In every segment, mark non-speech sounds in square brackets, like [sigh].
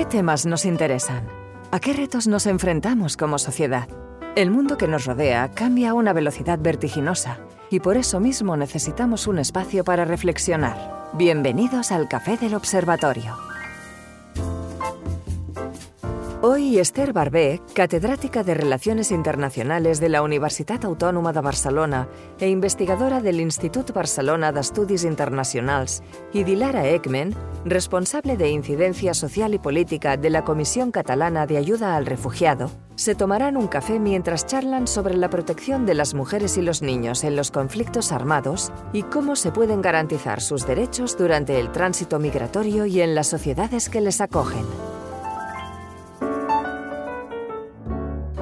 ¿Qué temas nos interesan? ¿A qué retos nos enfrentamos como sociedad? El mundo que nos rodea cambia a una velocidad vertiginosa y por eso mismo necesitamos un espacio para reflexionar. Bienvenidos al Café del Observatorio. Hoy Esther Barbé, catedrática de Relaciones Internacionales de la Universitat Autònoma de Barcelona e investigadora del Institut Barcelona d'Estudis Internacionals, y Dilara Ekmen, responsable de Incidencia Social y Política de la Comisión Catalana de Ayuda al Refugiado, se tomarán un café mientras charlan sobre la protección de las mujeres y los niños en los conflictos armados y cómo se pueden garantizar sus derechos durante el tránsito migratorio y en las sociedades que les acogen.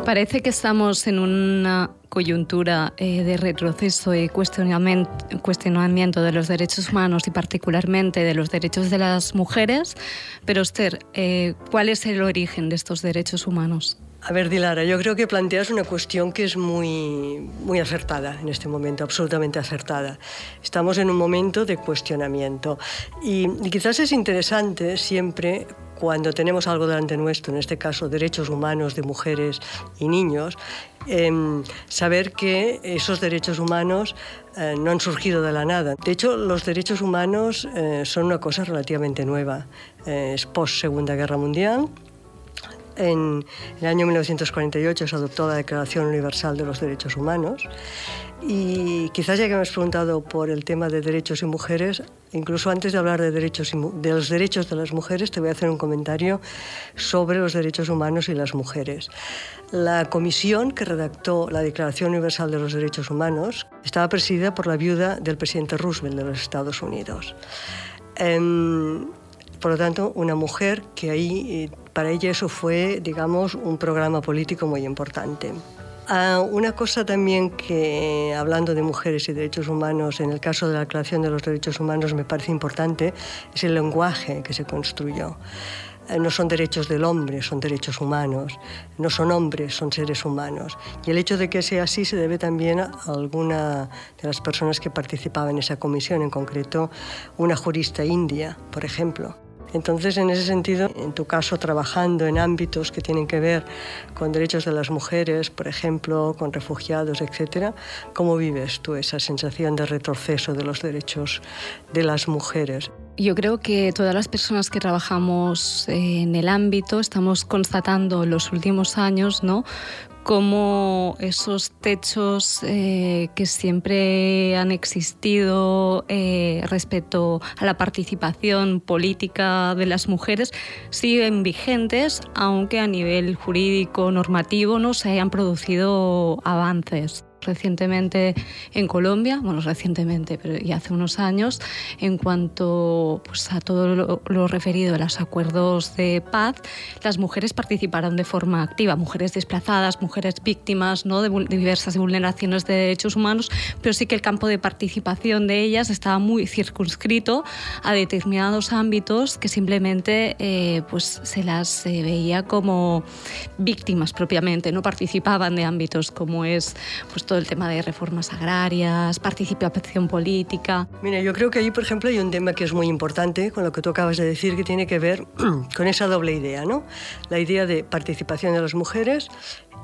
Parece que estamos en una coyuntura eh, de retroceso y cuestionamiento, de los derechos humanos y particularmente de los derechos de las mujeres. Pero Esther, eh, ¿cuál es el origen de estos derechos humanos? A ver, Dilara, yo creo que planteas una cuestión que es muy, muy acertada en este momento, absolutamente acertada. Estamos en un momento de cuestionamiento y, y quizás es interesante siempre cuando tenemos algo delante nuestro, en este caso derechos humanos de mujeres y niños, em, saber que esos derechos humanos eh, no han surgido de la nada. De hecho, los derechos humanos eh, son una cosa relativamente nueva. Eh, es post Segunda Guerra Mundial. En el año 1948 se adoptó la Declaración Universal de los Derechos Humanos y quizás ya que me has preguntado por el tema de derechos y mujeres, incluso antes de hablar de, derechos de los derechos de las mujeres, te voy a hacer un comentario sobre los derechos humanos y las mujeres. La comisión que redactó la Declaración Universal de los Derechos Humanos estaba presidida por la viuda del presidente Roosevelt de los Estados Unidos. Em, por lo tanto, una mujer que ahí, eh, para ella eso fue, digamos, un programa político muy importante. Ah, una cosa también que, hablando de mujeres y derechos humanos, en el caso de la Declaración de los Derechos Humanos me parece importante, es el lenguaje que se construyó. Eh, no son derechos del hombre, son derechos humanos. No son hombres, son seres humanos. Y el hecho de que sea así se debe también a alguna de las personas que participaban en esa comisión, en concreto una jurista india, por ejemplo entonces, en ese sentido, en tu caso, trabajando en ámbitos que tienen que ver con derechos de las mujeres, por ejemplo, con refugiados, etcétera, ¿cómo vives tú esa sensación de retroceso de los derechos de las mujeres? Yo creo que todas las personas que trabajamos en el ámbito estamos constatando en los últimos años, ¿no? cómo esos techos eh, que siempre han existido eh, respecto a la participación política de las mujeres siguen vigentes, aunque a nivel jurídico normativo no se hayan producido avances recientemente en Colombia, bueno, recientemente, pero ya hace unos años, en cuanto pues, a todo lo, referido a los acuerdos de paz, las mujeres participaron de forma activa, mujeres desplazadas, mujeres víctimas ¿no? de, diversas vulneraciones de derechos humanos, pero sí que el campo de participación de ellas estaba muy circunscrito a determinados ámbitos que simplemente eh, pues, se las eh, veía como víctimas propiamente, no participaban de ámbitos como es pues, todo el tema de reformas agrarias, participación política. Mira, yo creo que ahí, por ejemplo, hay un tema que es muy importante con lo que tú acabas de decir, que tiene que ver [clears throat] con esa doble idea, ¿no? La idea de participación de las mujeres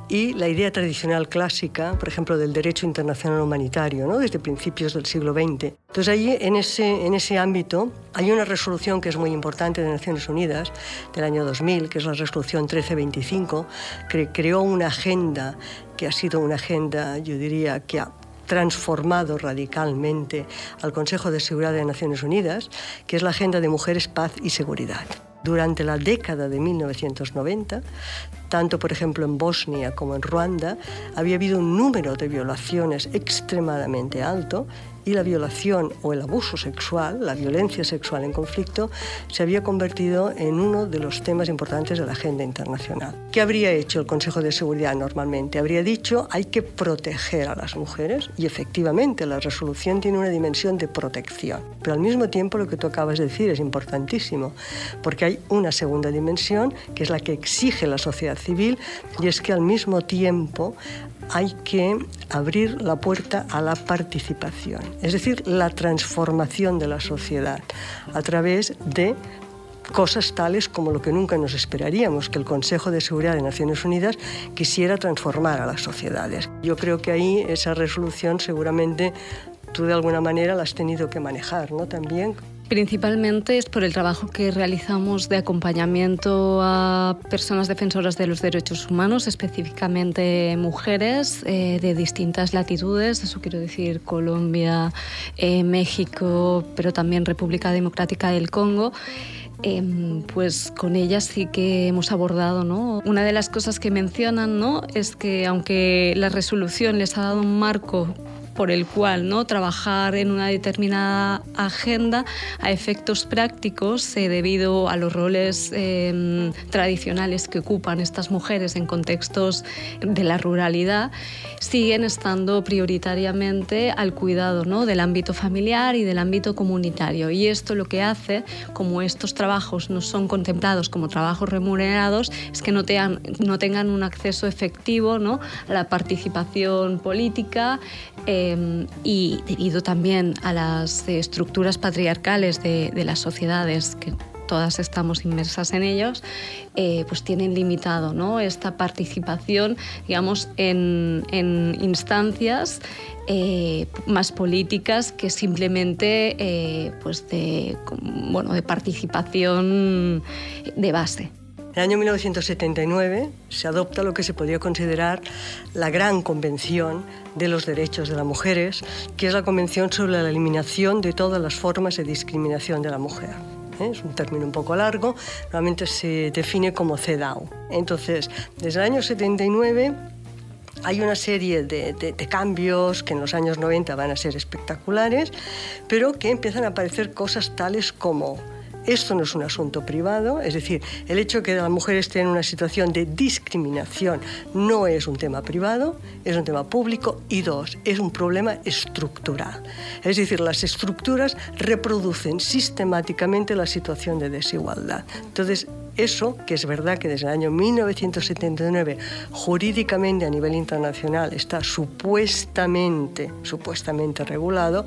y la idea tradicional clásica, por ejemplo, del derecho internacional humanitario, ¿no? desde principios del siglo XX. Entonces, allí, en ese, en ese ámbito, hay una resolución que es muy importante de Naciones Unidas del año 2000, que es la resolución 1325, que creó una agenda que ha sido una agenda, yo diría, que ha transformado radicalmente al Consejo de Seguridad de Naciones Unidas, que es la Agenda de Mujeres, Paz y Seguridad. Durante la década de 1990, tanto por ejemplo en Bosnia como en Ruanda, había habido un número de violaciones extremadamente alto y la violación o el abuso sexual, la violencia sexual en conflicto, se había convertido en uno de los temas importantes de la agenda internacional. ¿Qué habría hecho el Consejo de Seguridad normalmente? Habría dicho hay que proteger a las mujeres y efectivamente la resolución tiene una dimensión de protección. Pero al mismo tiempo lo que tú acabas de decir es importantísimo porque hay una segunda dimensión que es la que exige la sociedad civil y es que al mismo tiempo hay que abrir la puerta a la participación, es decir, la transformación de la sociedad a través de cosas tales como lo que nunca nos esperaríamos, que el Consejo de Seguridad de Naciones Unidas quisiera transformar a las sociedades. Yo creo que ahí esa resolución seguramente tú de alguna manera la has tenido que manejar, ¿no? También. Principalmente es por el trabajo que realizamos de acompañamiento a personas defensoras de los derechos humanos, específicamente mujeres eh, de distintas latitudes, eso quiero decir Colombia, eh, México, pero también República Democrática del Congo. Em, pues con ellas sí que hemos abordado, ¿no? Una de las cosas que mencionan, ¿no? Es que aunque la resolución les ha dado un marco por el cual ¿no? trabajar en una determinada agenda a efectos prácticos eh, debido a los roles em, tradicionales que ocupan estas mujeres en contextos de la ruralidad, siguen estando prioritariamente al cuidado ¿no? del ámbito familiar y del ámbito comunitario. Y esto lo que hace, como estos trabajos no son contemplados como trabajos remunerados, es que no, tengan, no tengan un acceso efectivo ¿no? a la participación política. Eh, Em, y debido también a las estructuras patriarcales de, las sociedades que todas estamos inmersas en ellos, eh, pues tienen limitado esta participación, digamos, en, instancias eh, más políticas que simplemente eh, pues de, bueno, de participación de base. En el año 1979 se adopta lo que se podría considerar la gran convención de los derechos de las mujeres, que es la Convención sobre la eliminación de todas las formas de discriminación de la mujer. ¿eh? Es un término un poco largo, normalmente se define como CEDAW. Entonces, desde el año 79 hay una serie de, de, cambios que en los años 90 van a ser espectaculares, pero que empiezan a aparecer cosas tales como esto no es un asunto privado, es decir, el hecho de que las mujeres estén en una situación de discriminación no es un tema privado, es un tema público y dos, es un problema estructural. Es decir, las estructuras reproducen sistemáticamente la situación de desigualdad. Entonces, eso, que es verdad que desde el año 1979 jurídicamente a nivel internacional está supuestamente, supuestamente regulado,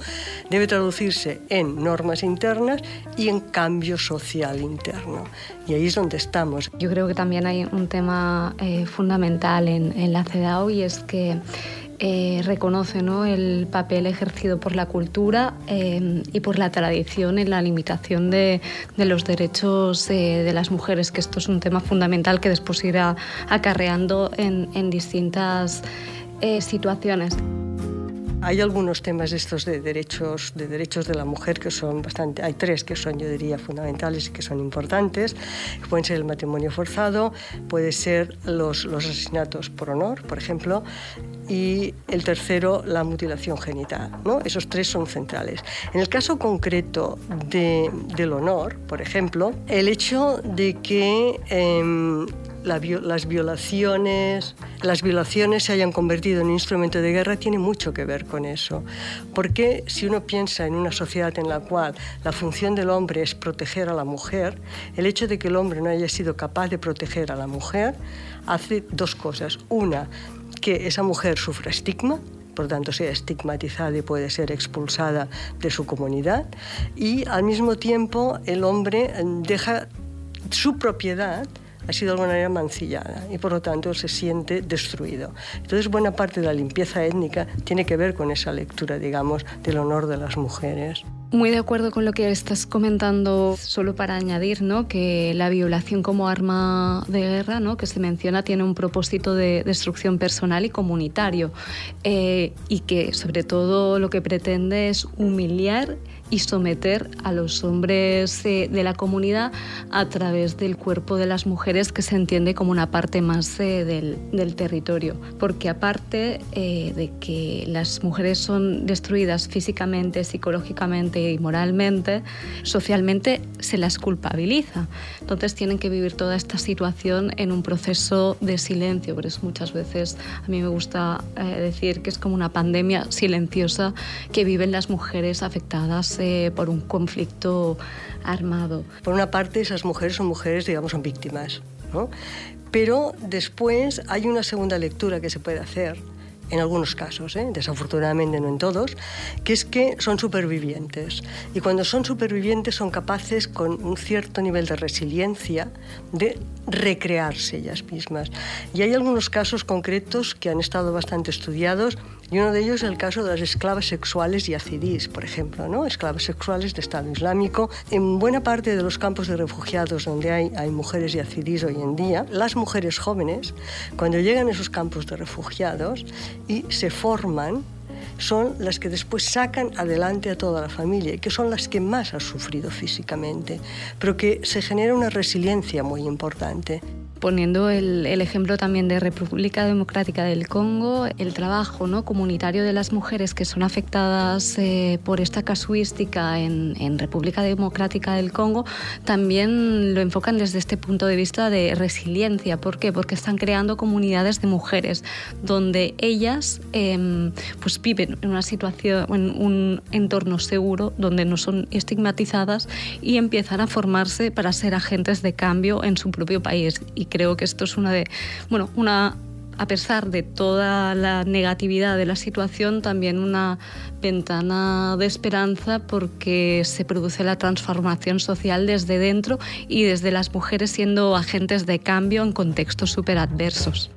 debe traducirse en normas internas y en cambio social interno. Y ahí es donde estamos. Yo creo que también hay un tema eh, fundamental en, en la CEDAW y es que eh, reconoce ¿no? el papel ejercido por la cultura eh, y por la tradición en la limitación de, los derechos eh, de las mujeres, que esto es un tema fundamental que después irá acarreando en, en distintas situaciones. Hay algunos temas estos de derechos, de derechos de la mujer que son bastante, hay tres que son, yo diría, fundamentales y que son importantes. Pueden ser el matrimonio forzado, puede ser los, los asesinatos por honor, por ejemplo, y el tercero, la mutilación genital. ¿no? Esos tres son centrales. En el caso concreto de, del honor, por ejemplo, el hecho de que eh, las violaciones, las violaciones se hayan convertido en un instrumento de guerra tiene mucho que ver con eso. Porque si uno piensa en una sociedad en la cual la función del hombre es proteger a la mujer, el hecho de que el hombre no haya sido capaz de proteger a la mujer hace dos cosas. Una, que esa mujer sufra estigma, por tanto sea estigmatizada y puede ser expulsada de su comunidad, y al mismo tiempo el hombre deja su propiedad ha sido de alguna manera mancillada y por lo tanto se siente destruido. Entonces buena parte de la limpieza étnica tiene que ver con esa lectura, digamos, del honor de las mujeres. Muy de acuerdo con lo que estás comentando, solo para añadir ¿no? que la violación como arma de guerra ¿no? que se menciona tiene un propósito de destrucción personal y comunitario eh, y que sobre todo lo que pretende es humillar y someter a los hombres eh, de la comunidad a través del cuerpo de las mujeres que se entiende como una parte más eh, del, del, territorio. Porque aparte eh, de que las mujeres son destruidas físicamente, psicológicamente y moralmente, socialmente se las culpabiliza. Entonces tienen que vivir toda esta situación en un proceso de silencio. Por eso muchas veces a mí me gusta decir que es como una pandemia silenciosa que viven las mujeres afectadas por un conflicto armado. Por una parte, esas mujeres son mujeres, digamos, son víctimas, ¿no? Pero después hay una segunda lectura que se puede hacer, en algunos casos, ¿eh? desafortunadamente no en todos, que es que son supervivientes. Y cuando son supervivientes son capaces, con un cierto nivel de resiliencia, de recrearse ellas mismas. Y hay algunos casos concretos que han estado bastante estudiados, y uno de ellos es el caso de las esclavas sexuales yazidís, por ejemplo, ¿no? esclavas sexuales de Estado Islámico. En buena parte de los campos de refugiados donde hay, hay mujeres yazidís hoy en día, las mujeres jóvenes, cuando llegan a esos campos de refugiados y se forman, son las que después sacan adelante a toda la familia y que son las que más han sufrido físicamente, pero que se genera una resiliencia muy importante poniendo el, ejemplo también de República Democrática del Congo, el trabajo ¿no? comunitario de las mujeres que son afectadas eh, por esta casuística en, República Democrática del Congo, también lo enfocan desde este punto de vista de resiliencia. ¿Por qué? Porque están creando comunidades de mujeres donde ellas eh, pues viven en una situación, en un entorno seguro, donde no son estigmatizadas y empiezan a formarse para ser agentes de cambio en su propio país. Creo que esto es una de, bueno, una a pesar de toda la negatividad de la situación, también una ventana de esperanza porque se produce la transformación social desde dentro y desde las mujeres siendo agentes de cambio en contextos súper adversos.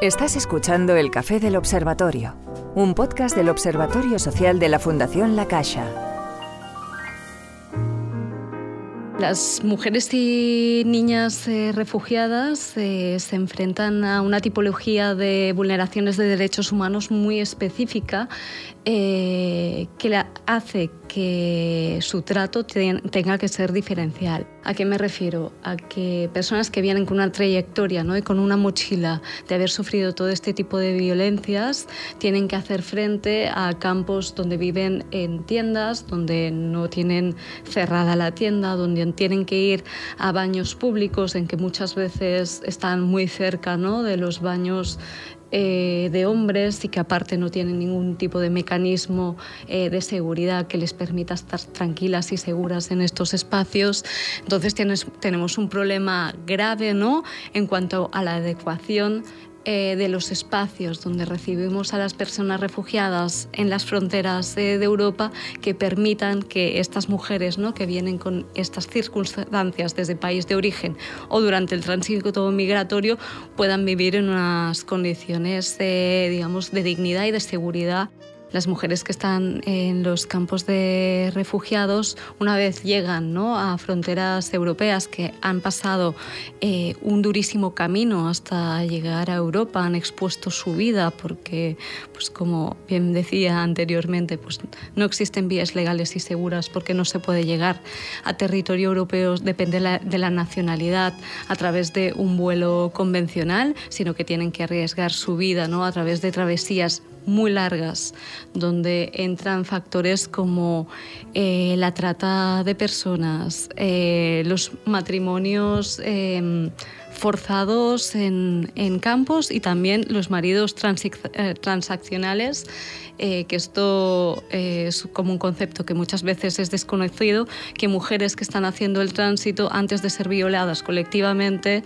Estás escuchando El Café del Observatorio, un podcast del Observatorio Social de la Fundación La Caixa. Las mujeres y niñas eh, refugiadas eh, se enfrentan a una tipología de vulneraciones de derechos humanos muy específica eh, que la hace que su trato tenga que ser diferencial. ¿A qué me refiero? A que personas que vienen con una trayectoria ¿no? y con una mochila de haber sufrido todo este tipo de violencias tienen que hacer frente a campos donde viven en tiendas, donde no tienen cerrada la tienda, donde tienen que ir a baños públicos en que muchas veces están muy cerca ¿no? de los baños eh, de hombres y que aparte no tienen ningún tipo de mecanismo eh, de seguridad que les permita estar tranquilas y seguras en estos espacios. Entonces tenemos un problema grave ¿no? en cuanto a la adecuación eh, de los espacios donde recibimos a las personas refugiadas en las fronteras de Europa que permitan que estas mujeres ¿no? que vienen con estas circunstancias desde país de origen o durante el tránsito migratorio puedan vivir en unas condiciones digamos, de dignidad y de seguridad las mujeres que están en los campos de refugiados, una vez llegan ¿no? a fronteras europeas que han pasado eh, un durísimo camino hasta llegar a Europa, han expuesto su vida porque, pues como bien decía anteriormente, pues no existen vías legales y seguras porque no se puede llegar a territorio europeo, depende de la, de la nacionalidad, a través de un vuelo convencional, sino que tienen que arriesgar su vida ¿no? a través de travesías muy largas, donde entran factores como eh, la trata de personas, eh, los matrimonios em, forzados en, campos y también los maridos eh, transaccionales, que esto es como un concepto que muchas veces es desconocido, que mujeres que están haciendo el tránsito antes de ser violadas colectivamente,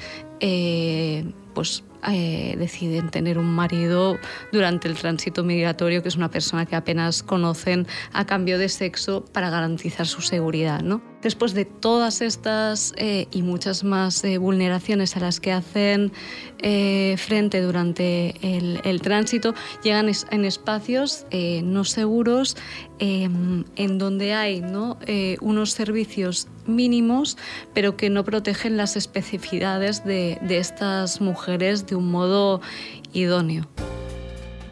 pues eh, deciden tener un marido durante el tránsito migratorio, que es una persona que apenas conocen a cambio de sexo para garantizar su seguridad. ¿no? Después de todas estas eh, y muchas más eh, vulneraciones a las que hacen frente durante el, tránsito, llegan en espacios no seguros em, en donde hay ¿no? unos servicios mínimos, pero que no protegen las especificidades de, de estas mujeres de un modo idóneo.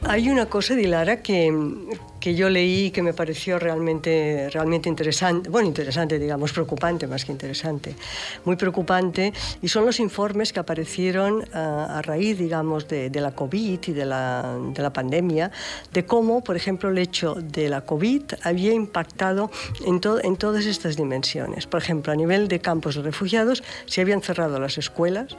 Hay una cosa, Dilara, que, que yo leí que me pareció realmente, realmente interesante, bueno, interesante, digamos, preocupante más que interesante, muy preocupante, y son los informes que aparecieron a, raíz, digamos, de, la COVID y de la, de la pandemia, de cómo, por ejemplo, el hecho de la COVID había impactado en, en todas estas dimensiones. Por ejemplo, a nivel de campos de refugiados, se habían cerrado las escuelas,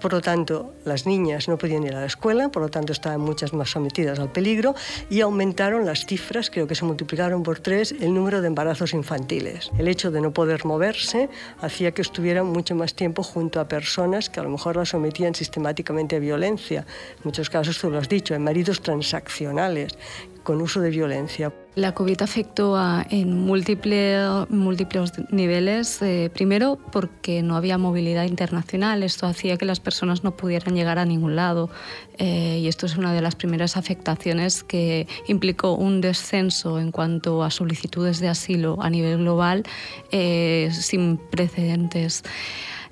Por lo tanto, las niñas no podían ir a la escuela, por lo tanto estaban muchas más sometidas al peligro y aumentaron las cifras, creo que se multiplicaron por tres, el número de embarazos infantiles. El hecho de no poder moverse hacía que estuvieran mucho más tiempo junto a personas que a lo mejor las sometían sistemáticamente a violencia. En muchos casos, tú lo has dicho, en maridos transaccionales con uso de violencia. La COVID afectó a, en múltiples, múltiples niveles. Eh, primero, porque no había movilidad internacional. Esto hacía que las personas no pudieran llegar a ningún lado. Eh, y esto es una de las primeras afectaciones que implicó un descenso en cuanto a solicitudes de asilo a nivel global eh, sin precedentes.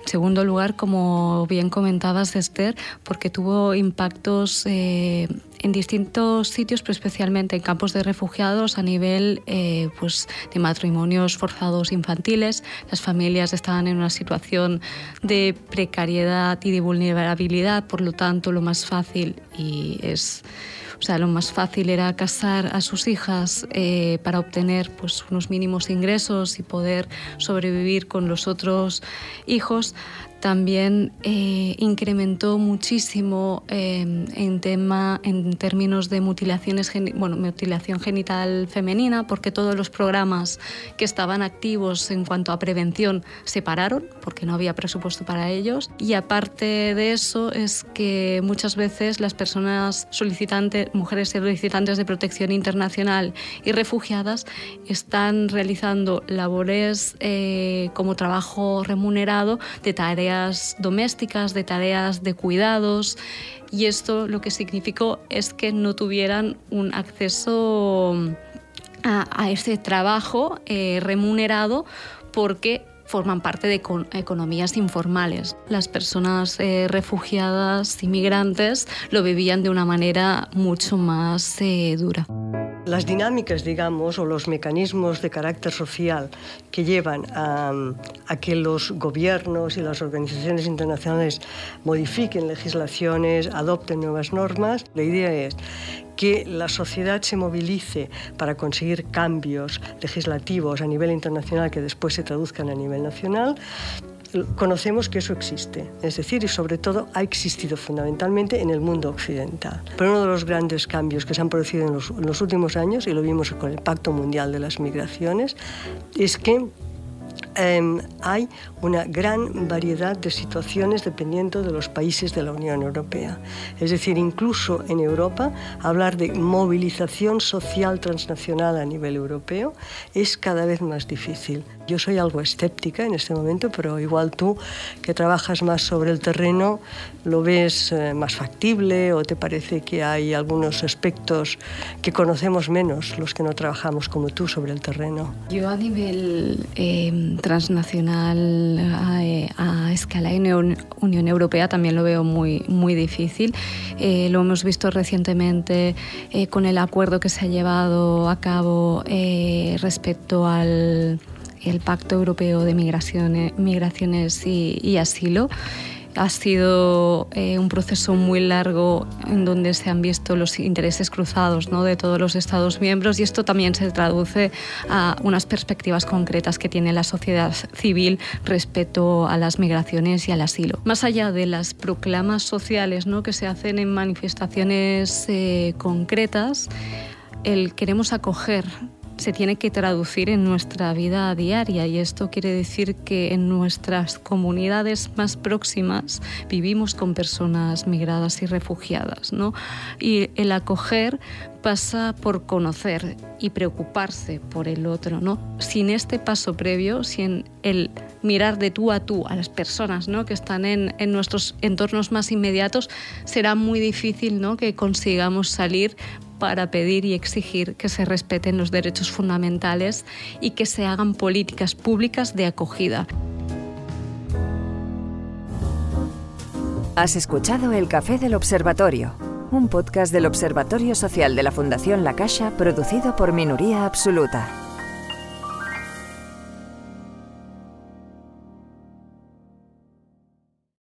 Segundo lugar, como bien comentabas, Esther, porque tuvo impactos eh, en distintos sitios, pero especialmente en campos de refugiados a nivel eh, pues, de matrimonios forzados infantiles. Las familias estaban en una situación de precariedad y de vulnerabilidad, por lo tanto, lo más fácil y es o sea, lo más fácil era casar a sus hijas eh, para obtener pues, unos mínimos ingresos y poder sobrevivir con los otros hijos también eh, incrementó muchísimo em, en, tema, en términos de mutilaciones, bueno, mutilación genital femenina, porque todos los programas que estaban activos en cuanto a prevención se pararon, porque no había presupuesto para ellos. Y aparte de eso, es que muchas veces las personas solicitantes, mujeres solicitantes de protección internacional y refugiadas, están realizando labores eh, como trabajo remunerado de tareas domésticas, de tareas de cuidados y esto lo que significó es que no tuvieran un acceso a, ese trabajo eh, remunerado porque forman parte de economías informales. Las personas eh, refugiadas, inmigrantes, lo vivían de una manera mucho más eh, dura. Las dinámicas, digamos, o los mecanismos de carácter social que llevan a, que los gobiernos y las organizaciones internacionales modifiquen legislaciones, adopten nuevas normas, la idea es que la sociedad se movilice para conseguir cambios legislativos a nivel internacional que después se traduzcan a nivel nacional conocemos que eso existe, es decir, y sobre todo ha existido fundamentalmente en el mundo occidental. Pero uno de los grandes cambios que se han producido en los, últimos años, y lo vimos con el Pacto Mundial de las Migraciones, es que Em, hay una gran variedad de situaciones dependiendo de los países de la Unión Europea. Es decir, incluso en Europa, hablar de movilización social transnacional a nivel europeo es cada vez más difícil. Yo soy algo escéptica en este momento, pero igual tú, que trabajas más sobre el terreno, lo ves eh, más factible o te parece que hay algunos aspectos que conocemos menos los que no trabajamos como tú sobre el terreno. Yo a nivel eh, transnacional a, escala de Unión Europea también lo veo muy, muy difícil. Eh, lo hemos visto recientemente eh, con el acuerdo que se ha llevado a cabo eh, respecto al el Pacto Europeo de Migraciones, Migraciones y Asilo. Ha sido eh, un proceso muy largo en donde se han visto los intereses cruzados de todos los Estados miembros y esto también se traduce a unas perspectivas concretas que tiene la sociedad civil respecto a las migraciones y al asilo. Más allá de las proclamas sociales que se hacen en manifestaciones eh, concretas, el queremos acoger se tiene que traducir en nuestra vida diaria y esto quiere decir que en nuestras comunidades más próximas vivimos con personas migradas y refugiadas, ¿no? Y el acoger pasa por conocer y preocuparse por el otro, ¿no? Sin este paso previo, sin el mirar de tú a tú a las personas ¿no? que están en, en nuestros entornos más inmediatos, será muy difícil ¿no? que consigamos salir para pedir y exigir que se respeten los derechos fundamentales y que se hagan políticas públicas de acogida. Has escuchado El Café del Observatorio, un podcast del Observatorio Social de la Fundación La Caixa producido por Minoría Absoluta.